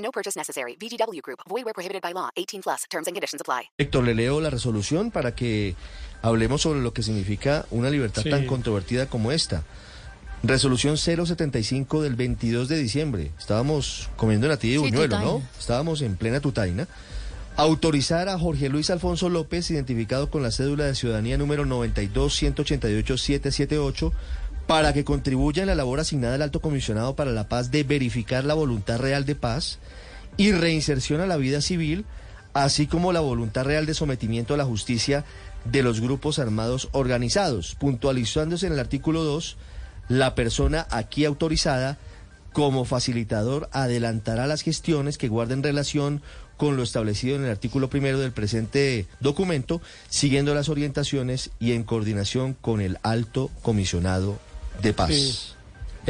No purchase necessary. VGW Group. Void where prohibited by law. 18 plus. Terms and conditions apply. Héctor, le leo la resolución para que hablemos sobre lo que significa una libertad Sí. tan controvertida como esta. Resolución 075 del 22 de diciembre. Estábamos comiendo en la tía de Sí, Buñuelo, ¿no? Estábamos en plena tutaina. Autorizar a Jorge Luis Alfonso López, identificado con la cédula de ciudadanía número 92-188-778, para que contribuya en la labor asignada al Alto Comisionado para la Paz de verificar la voluntad real de paz y reinserción a la vida civil, así como la voluntad real de sometimiento a la justicia de los grupos armados organizados, puntualizándose en el artículo 2, la persona aquí autorizada como facilitador adelantará las gestiones que guarden relación con lo establecido en el artículo primero del presente documento, siguiendo las orientaciones y en coordinación con el alto comisionado de paz.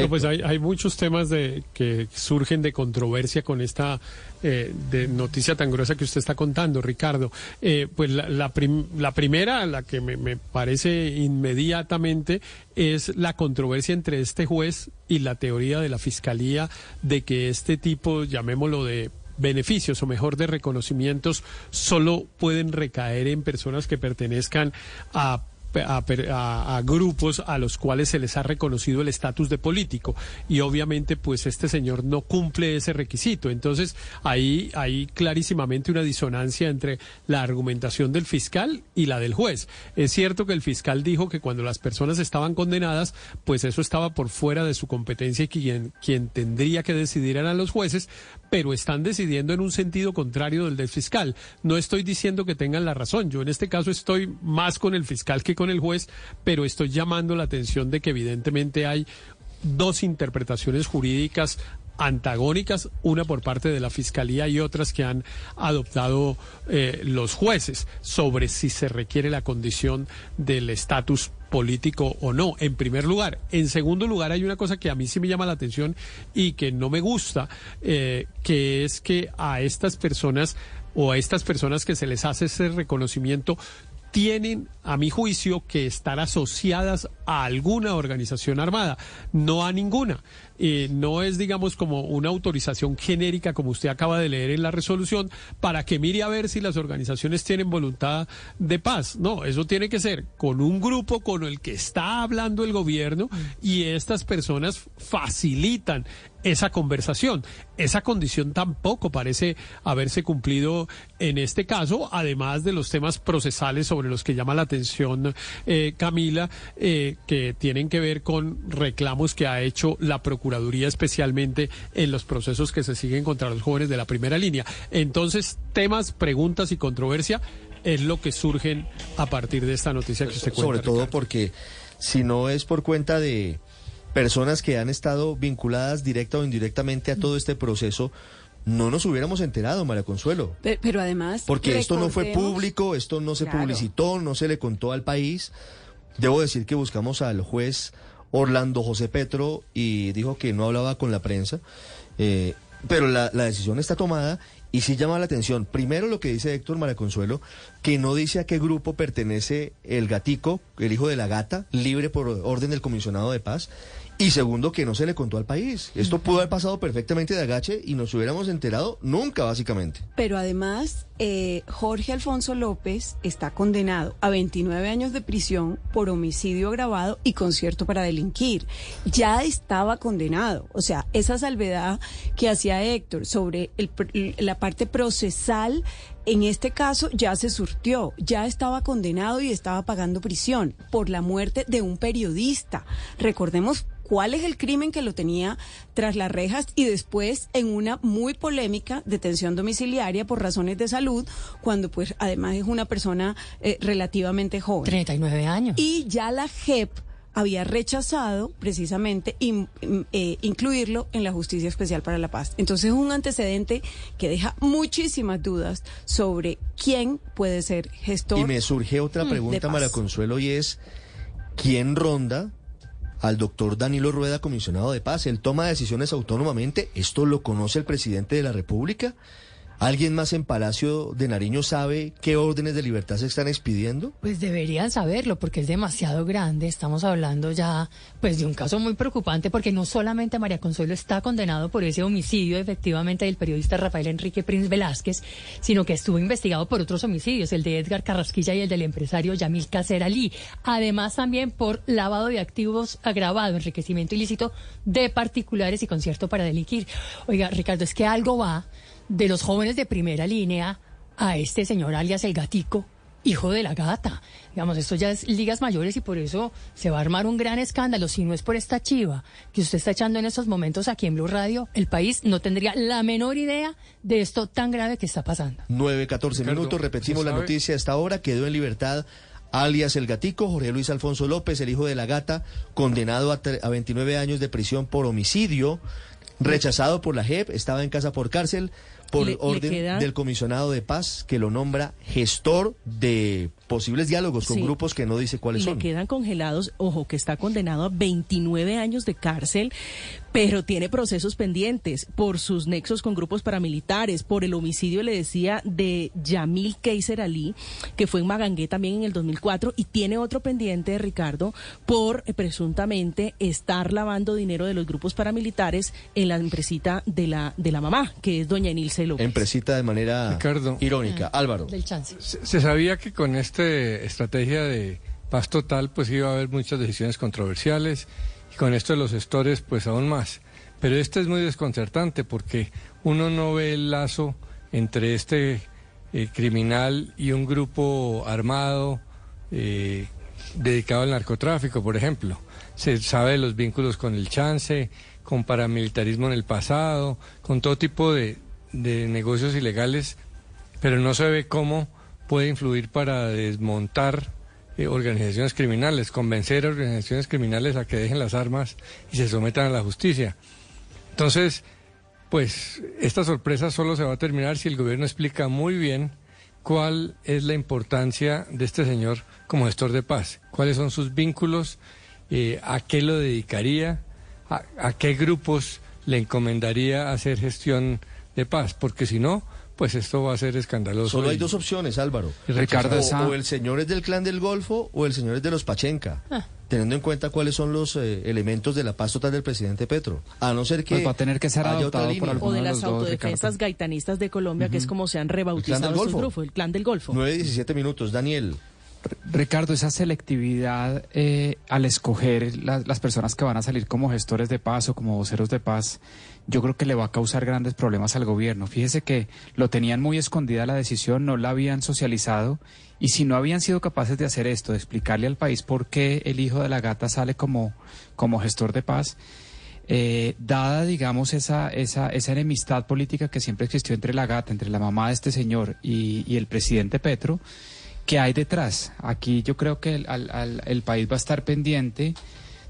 Pues hay, muchos temas de, que surgen de controversia con esta eh, noticia tan gruesa que usted está contando, Ricardo. Eh, pues la, la la primera, la que me parece inmediatamente, es la controversia entre este juez y la teoría de la fiscalía de que este tipo, llamémoslo de beneficios o mejor de reconocimientos solo pueden recaer en personas que pertenezcan a a, grupos a los cuales se les ha reconocido el estatus de político. Y obviamente pues este señor no cumple ese requisito. Entonces ahí hay clarísimamente una disonancia entre la argumentación del fiscal y la del juez. Es cierto que el fiscal dijo que cuando las personas estaban condenadas pues eso estaba por fuera de su competencia y quien, quien tendría que decidir eran los jueces pero están decidiendo en un sentido contrario del del fiscal. No estoy diciendo que tengan la razón. Yo en este caso estoy más con el fiscal que con el juez, pero estoy llamando la atención de que evidentemente hay dos interpretaciones jurídicas antagónicas, una por parte de la Fiscalía y otras que han adoptado eh, los jueces sobre si se requiere la condición del estatus político o no, en primer lugar. En segundo lugar, hay una cosa que a mí sí me llama la atención y que no me gusta, eh, que es que a estas personas o a estas personas que se les hace ese reconocimiento tienen, a mi juicio, que estar asociadas a alguna organización armada, no a ninguna. Eh, no es, digamos, como una autorización genérica, como usted acaba de leer en la resolución, para que mire a ver si las organizaciones tienen voluntad de paz. No, eso tiene que ser con un grupo con el que está hablando el gobierno y estas personas facilitan esa conversación. Esa condición tampoco parece haberse cumplido en este caso, además de los temas procesales sobre los que llama la atención eh, Camila, eh, que tienen que ver con reclamos que ha hecho la Procuraduría, especialmente en los procesos que se siguen contra los jóvenes de la primera línea. Entonces, temas, preguntas y controversia es lo que surgen a partir de esta noticia que usted cuenta. Sobre todo Ricardo. porque si no es por cuenta de personas que han estado vinculadas directa o indirectamente a todo este proceso, no nos hubiéramos enterado, María Consuelo. Pe- Pero, además. Porque esto no fue público, esto no se Claro. publicitó, no se le contó al país. Debo decir que buscamos al juez Orlando José Petro y dijo que no hablaba con la prensa. Eh, pero la, la decisión está tomada y sí llama la atención. Primero lo que dice Héctor María Consuelo, que no dice a qué grupo pertenece el gatico, el hijo de la gata, libre por orden del comisionado de paz. Y segundo, que no se le contó al país. Esto pudo haber pasado perfectamente de agache y nos hubiéramos enterado nunca, básicamente. Pero además, eh, Jorge Alfonso López está condenado a 29 años de prisión por homicidio agravado y concierto para delinquir. Ya estaba condenado. O sea, esa salvedad que hacía Héctor sobre la parte procesal, en este caso ya se surtió. Ya estaba condenado y estaba pagando prisión por la muerte de un periodista. Recordemos cuál es el crimen que lo tenía tras las rejas y después en una muy polémica detención domiciliaria por razones de salud, cuando pues además es una persona eh, relativamente joven. 39 años. Y ya la JEP había rechazado precisamente in- eh, incluirlo en la Justicia Especial para la Paz. Entonces es un antecedente que deja muchísimas dudas sobre quién puede ser gestor. Y me surge otra Mm, pregunta. María Consuelo, y es, ¿quién ronda al doctor Danilo Rueda, comisionado de paz? ¿Él toma decisiones autónomamente? ¿Esto lo conoce el presidente de la República? ¿Alguien más en Palacio de Nariño sabe qué órdenes de libertad se están expidiendo? Pues deberían saberlo porque es demasiado grande. Estamos hablando ya pues de un caso muy preocupante porque no solamente María Consuelo está condenado por ese homicidio efectivamente del periodista Rafael Enrique Prince Velázquez, sino que estuvo investigado por otros homicidios, el de Edgar Carrasquilla y el del empresario Yamil Cacer. Además también por lavado de activos agravado, enriquecimiento ilícito de particulares y concierto para delinquir. Oiga, Ricardo, es que algo va de los jóvenes de primera línea a este señor alias el gatico, hijo de la gata. Digamos, esto ya es ligas mayores y por eso se va a armar un gran escándalo. Si no es por esta chiva que usted está echando en estos momentos aquí en Blue Radio, el país no tendría la menor idea de esto tan grave que está pasando. 9, 14 Ricardo, minutos, repetimos ¿se la noticia a esta hora, quedó en libertad alias El Gatico, Jorge Luis Alfonso López, el hijo de la gata, condenado a, a 29 años de prisión por homicidio, rechazado por la JEP, estaba en casa por cárcel, por Le- le orden queda- del comisionado de paz, que lo nombra gestor de posibles diálogos con Sí. grupos que no dice cuáles Le son. quedan congelados, ojo, que está condenado a 29 años de cárcel, pero tiene procesos pendientes por sus nexos con grupos paramilitares, por el homicidio, le decía, de Yamil Keiser Ali, que fue en Magangué también en el 2004, y tiene otro pendiente, Ricardo, por eh, presuntamente estar lavando dinero de los grupos paramilitares en la empresita de la, de la mamá, que es doña Enilce López. Empresita de manera Ricardo. irónica. Álvaro. Del chance. Se, se sabía que con esta estrategia de paz total pues iba a haber muchas decisiones controversiales y con esto de los gestores pues aún más. Pero este es muy desconcertante porque uno no ve el lazo entre este eh, criminal y un grupo armado eh, dedicado al narcotráfico, por ejemplo. Se sabe de los vínculos con el chance, con paramilitarismo en el pasado, con todo tipo de, de negocios ilegales pero no se ve cómo puede influir para desmontar eh, organizaciones criminales, convencer a organizaciones criminales a que dejen las armas y se sometan a la justicia. Entonces, pues esta sorpresa solo se va a terminar si el gobierno explica muy bien cuál es la importancia de este señor como gestor de paz, cuáles son sus vínculos, eh, a qué lo dedicaría, a, a qué grupos le encomendaría hacer gestión de paz, porque si no, pues esto va a ser escandaloso. Solo hay y- dos opciones, Álvaro. Ricardo, O, el señor es del clan del Golfo o el señor es de los Pachenca. Ah. Teniendo en cuenta cuáles son los eh, elementos de la paz total del presidente Petro. A no ser que. Pues va a tener que ser adoptado por algún- o de de las los dos, autodefensas Ricardo. gaitanistas de Colombia, que es como se han rebautizado del Golfo. el clan del Golfo. 9, 17 minutos. Daniel. Ricardo, esa selectividad eh, al escoger la- las personas que van a salir como gestores de paz o como voceros de paz, yo creo que le va a causar grandes problemas al gobierno. Fíjese que lo tenían muy escondida la decisión, no la habían socializado y si no habían sido capaces de hacer esto, de explicarle al país por qué el hijo de la gata sale como, como gestor de paz, eh, dada, digamos, esa, esa, esa enemistad política que siempre existió entre la gata, entre la mamá de este señor y, el presidente Petro, ¿qué hay detrás? Aquí yo creo que el, al- al- el país va a estar pendiente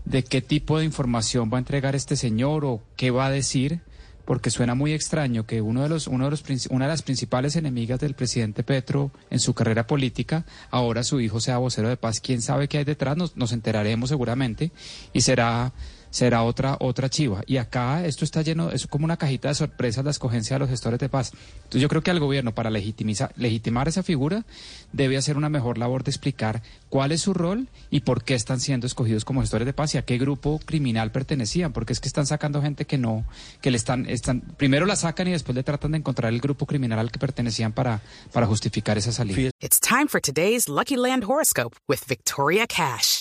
de qué tipo de información va a entregar este señor o qué va a decir, porque suena muy extraño que uno de los, uno de los, una de las principales enemigas del presidente Petro en su carrera política, ahora su hijo sea vocero de paz. ¿Quién sabe qué hay detrás? Nos, nos enteraremos seguramente y será será otra otra chiva. Y acá esto está lleno, es como una cajita de sorpresas la escogencia de los gestores de paz. Entonces yo creo que al gobierno, para legitimiza- legitimar esa figura, debe hacer una mejor labor de explicar cuál es su rol y por qué están siendo escogidos como gestores de paz y a qué grupo criminal pertenecían, porque es que están sacando gente que no, que le están, están, primero la sacan y después le tratan de encontrar el grupo criminal al que pertenecían para, para justificar esa salida. It's time for today's Lucky Land horoscope with Victoria Cash.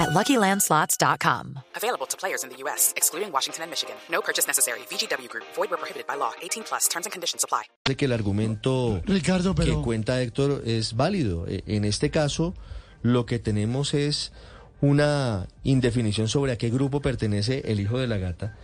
at luckylandslots.com. Available to players in the U.S., excluding Washington and Michigan. No purchase necessary. VGW Group, void where prohibited by law. 18 plus terms and conditions apply. de que el argumento Ricardo, pero- que cuenta Héctor es válido. E- En este caso, lo que tenemos es una indefinición sobre a qué grupo pertenece el hijo de la gata.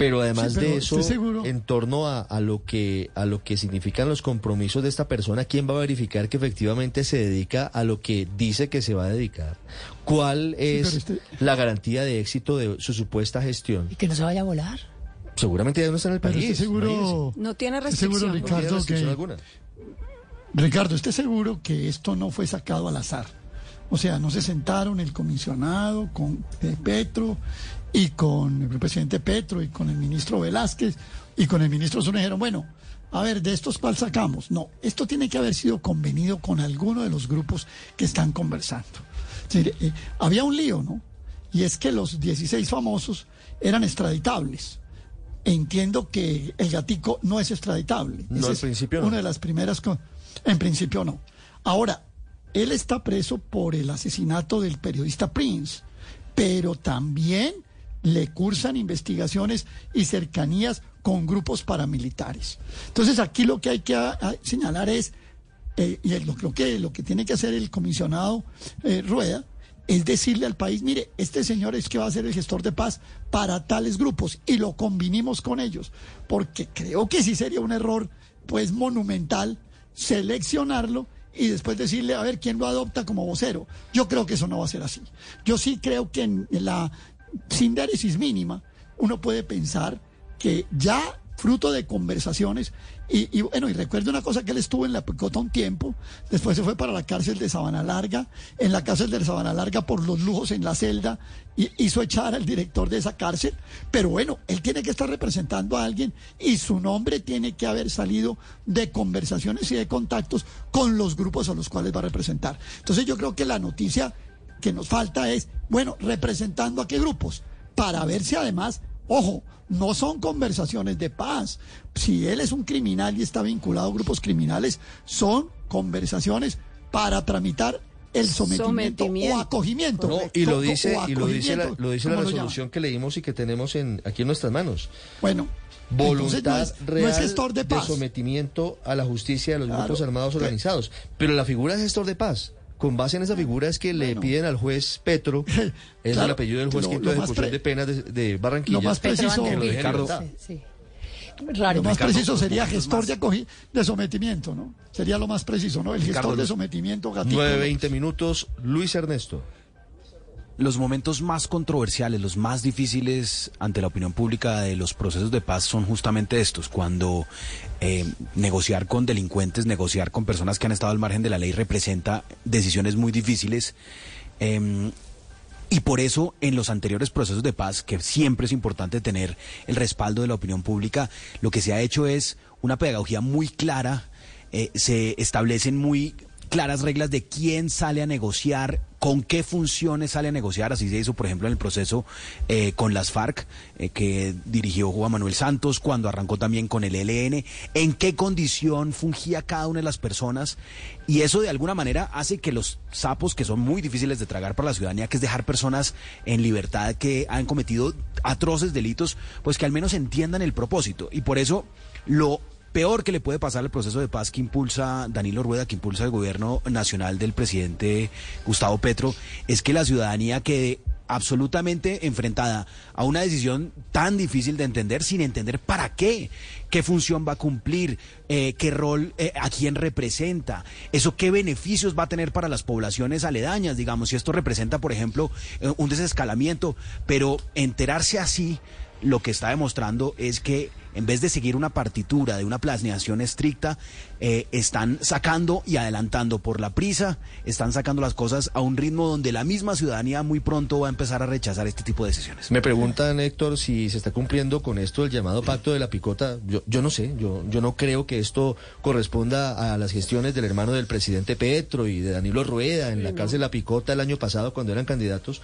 Pero además Sí, pero de eso, seguro- en torno a, a lo que a lo que significan los compromisos de esta persona, ¿quién va a verificar que efectivamente se dedica a lo que dice que se va a dedicar? ¿Cuál es pero este- la garantía de éxito de su supuesta gestión? Y que no se vaya a volar. Seguramente ya no está en el Pero país. estoy seguro, No tiene estoy seguro, restricción. imagínese. No tiene Ricardo, restricción que alguna. Ricardo, esté seguro que esto no fue sacado al azar. O sea, no se sentaron el comisionado con eh, Petro y con el presidente Petro y con el ministro Velázquez y con el ministro Zuna dijeron, bueno, a ver, de estos cuál sacamos. No, esto tiene que haber sido convenido con alguno de los grupos que están conversando. Es decir, eh, había un lío, ¿no? Y es que los 16 famosos eran extraditables. Entiendo que el gatico no es extraditable. No, Esa al es principio no. Una de las primeras. co- En principio no. Ahora, él está preso por el asesinato del periodista Prince, pero también le cursan investigaciones y cercanías con grupos paramilitares. Entonces, aquí lo que hay que señalar es, eh, y lo, que lo que tiene que hacer el comisionado eh, Rueda, es decirle al país, mire, este señor es que va a ser el gestor de paz para tales grupos y lo combinimos con ellos, porque creo que sí sería un error, pues monumental, seleccionarlo y después decirle, a ver, ¿quién lo adopta como vocero? Yo creo que eso no va a ser así. Yo sí creo que en la sindéresis mínima uno puede pensar que ya fruto de conversaciones, y, y bueno, y recuerdo una cosa que él estuvo en la Picota un tiempo, después se fue para la cárcel de Sabana Larga, en la cárcel de Sabana Larga por los lujos en la celda, y hizo echar al director de esa cárcel, pero bueno, él tiene que estar representando a alguien y su nombre tiene que haber salido de conversaciones y de contactos con los grupos a los cuales va a representar. Entonces yo creo que la noticia que nos falta es, bueno, representando a qué grupos, para ver si además, ojo, no son conversaciones de paz. Si él es un criminal y está vinculado a grupos criminales, son conversaciones para tramitar el sometimiento, Sometimiento. o acogimiento. No, y lo dice, y lo dice la, acogimiento, lo dice la como lo resolución que leímos y que tenemos en, aquí en nuestras manos. Bueno, Voluntad no es, real no es gestor de paz. sometimiento a la justicia de los Claro. grupos armados organizados. Pero la figura de gestor de paz, con base en esa figura es que le Bueno. piden al juez Petro, es el apellido del juez quinto de ejecución de penas de, de Barranquilla. Lo más preciso, que lo Ricardo. Sí, sí. Raro. Lo más Ricardo, preciso sería gestor de, de sometimiento, ¿no? Sería lo más preciso, ¿no? El Ricardo, gestor de sometimiento, gatito. 9.20 minutos, Luis Ernesto. Los momentos más controversiales, los más difíciles ante la opinión pública de los procesos de paz son justamente estos, cuando eh, negociar con delincuentes, negociar con personas que han estado al margen de la ley representa decisiones muy difíciles. eh, y por eso en los anteriores procesos de paz, que siempre es importante tener el respaldo de la opinión pública, lo que se ha hecho es una pedagogía muy clara, eh, se establecen muy claras reglas de quién sale a negociar, con qué funciones sale a negociar, así se hizo por ejemplo en el proceso eh, con las FARC eh, que dirigió Juan Manuel Santos, cuando arrancó también con el ELN, en qué condición fungía cada una de las personas y eso de alguna manera hace que los sapos que son muy difíciles de tragar para la ciudadanía, que es dejar personas en libertad que han cometido atroces delitos, pues que al menos entiendan el propósito. Y por eso lo peor que le puede pasar al proceso de paz que impulsa Danilo Rueda, que impulsa el gobierno nacional del presidente Gustavo Petro, es que la ciudadanía quede absolutamente enfrentada a una decisión tan difícil de entender sin entender para qué, qué función va a cumplir, eh, qué rol, eh, a quién representa, eso qué beneficios va a tener para las poblaciones aledañas, digamos, si esto representa, por ejemplo, eh, un desescalamiento, pero enterarse así lo que está demostrando es que en vez de seguir una partitura de una planeación estricta, eh, están sacando y adelantando por la prisa, están sacando las cosas a un ritmo donde la misma ciudadanía muy pronto va a empezar a rechazar este tipo de decisiones. Me preguntan, Héctor, si se está cumpliendo con esto el llamado pacto de la picota. Yo, yo no sé, yo, yo no creo que esto corresponda a las gestiones del hermano del presidente Petro y de Danilo Rueda en la cárcel La Picota el año pasado cuando eran candidatos,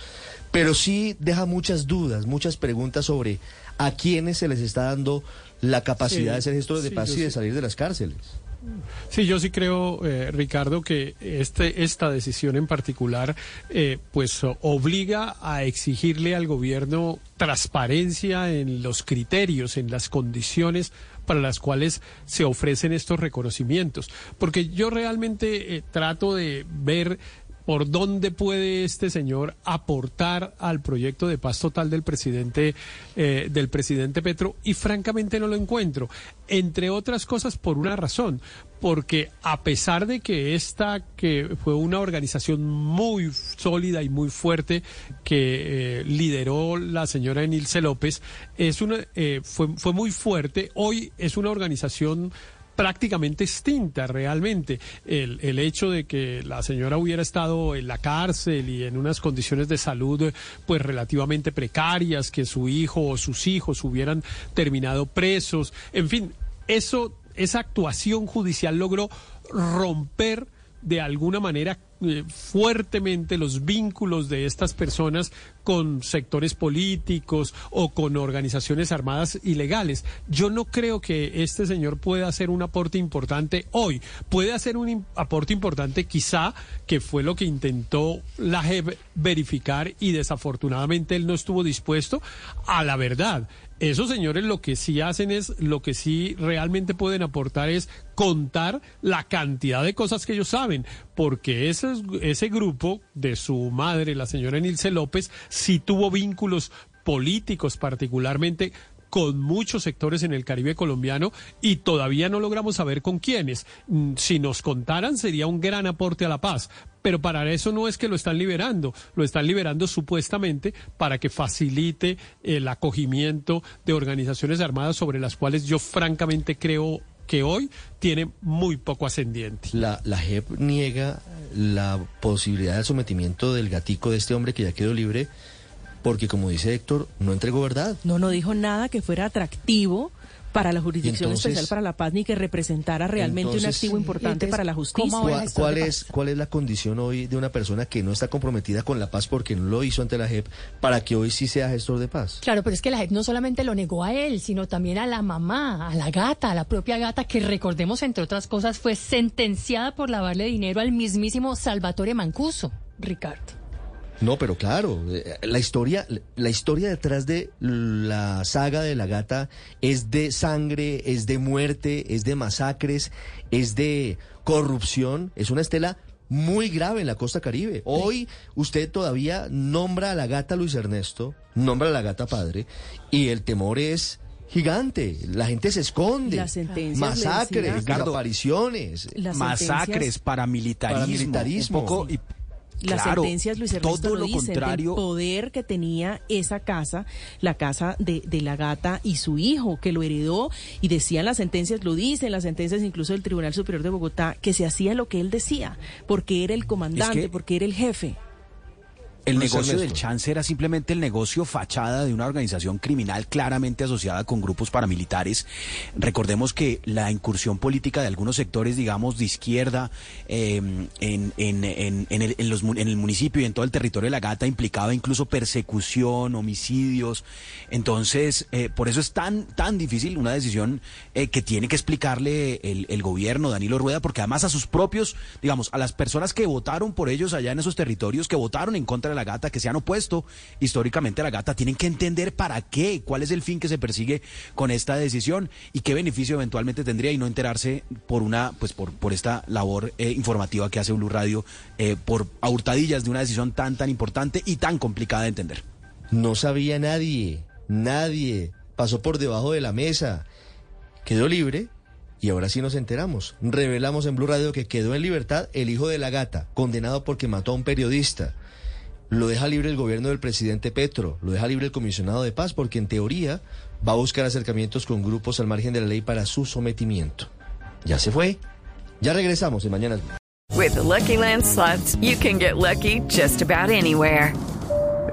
pero sí deja muchas dudas, muchas preguntas sobre a quiénes se les está dando la capacidad Sí, de ser gestores de paz y de salir de las cárceles. Sí, yo sí creo, eh, Ricardo, que este, esta decisión en particular, eh, pues obliga a exigirle al gobierno transparencia en los criterios, en las condiciones para las cuales se ofrecen estos reconocimientos. Porque yo realmente eh, trato de ver por dónde puede este señor aportar al proyecto de paz total del presidente eh, del presidente Petro y francamente no lo encuentro entre otras cosas por una razón porque a pesar de que esta que fue una organización muy sólida y muy fuerte que eh, lideró la señora Enilce López es una eh, fue fue muy fuerte hoy es una organización prácticamente extinta realmente. El, el hecho de que la señora hubiera estado en la cárcel y en unas condiciones de salud pues relativamente precarias, que su hijo o sus hijos hubieran terminado presos, en fin, eso, esa actuación judicial logró romper de alguna manera eh, fuertemente los vínculos de estas personas con sectores políticos o con organizaciones armadas ilegales. Yo no creo que este señor pueda hacer un aporte importante hoy. Puede hacer un aporte importante quizá, que fue lo que intentó la JEP verificar y desafortunadamente él no estuvo dispuesto a la verdad. Esos señores lo que sí hacen es, lo que sí realmente pueden aportar es contar la cantidad de cosas que ellos saben, porque ese, ese grupo de su madre, la señora Nilce López, sí tuvo vínculos políticos particularmente con muchos sectores en el Caribe colombiano y todavía no logramos saber con quiénes. Mm, si nos contaran sería un gran aporte a la paz, pero para eso no es que lo están liberando, lo están liberando supuestamente para que facilite el acogimiento de organizaciones armadas sobre las cuales yo francamente creo que hoy tiene muy poco ascendiente. La, la JEP niega la posibilidad de sometimiento del gatico de este hombre que ya quedó libre porque como dice Héctor, no entregó verdad. No, no dijo nada que fuera atractivo para la Jurisdicción Especial para la Paz ni que representara realmente un activo importante para la justicia. ¿Cuál, cuál es, ¿Cuál es la condición hoy de una persona que no está comprometida con la paz porque no lo hizo ante la JEP para que hoy sí sea gestor de paz? Claro, pero es que la JEP no solamente lo negó a él, sino también a la mamá, a la gata, a la propia gata, que recordemos, entre otras cosas, fue sentenciada por lavarle dinero al mismísimo Salvatore Mancuso, Ricardo. No, pero claro, eh, la historia, la historia detrás de la saga de la gata es de sangre, es de muerte, es de masacres, es de corrupción, es una estela muy grave en la costa caribe. Hoy usted todavía nombra a la gata Luis Ernesto, nombra a la gata padre, y el temor es gigante. La gente se esconde. masacres, desapariciones, masacres, paramilitarismo, poco, las sentencias, Luis Ernesto, todo lo, contrario. Del poder que tenía esa casa, la casa de, de, la gata y su hijo, que lo heredó, y decían las sentencias, lo dicen las sentencias incluso del Tribunal Superior de Bogotá, que se hacía lo que él decía, porque era el comandante, porque era el jefe. El negocio del chance era simplemente el negocio fachada de una organización criminal claramente asociada con grupos paramilitares. Recordemos que la incursión política de algunos sectores, digamos, de izquierda em, en, en, en, en, el, los, en, el, municipio y en todo el territorio de la Gata implicaba incluso persecución, homicidios. Entonces, eh, por eso es tan, tan difícil una decisión eh, que tiene que explicarle el, el gobierno, Danilo Rueda, porque además a sus propios, digamos, a las personas que votaron por ellos allá en esos territorios, que votaron en contra de la gata, que se han opuesto históricamente a la gata, tienen que entender para qué, cuál es el fin que se persigue con esta decisión y qué beneficio eventualmente tendría y no enterarse por una, pues por, por esta labor eh, informativa que hace Blue Radio eh, por a hurtadillas de una decisión tan tan importante y tan complicada de entender. No sabía nadie, nadie, pasó por debajo de la mesa, quedó libre y ahora sí nos enteramos. Revelamos en Blue Radio que quedó en libertad el hijo de la gata, condenado porque mató a un periodista. Lo deja libre el gobierno del presidente Petro, lo deja libre el comisionado de paz, porque en teoría va a buscar acercamientos con grupos al margen de la ley para su sometimiento. Ya se fue. Ya regresamos en Mañanas With the Lucky Land you can get lucky just about anywhere.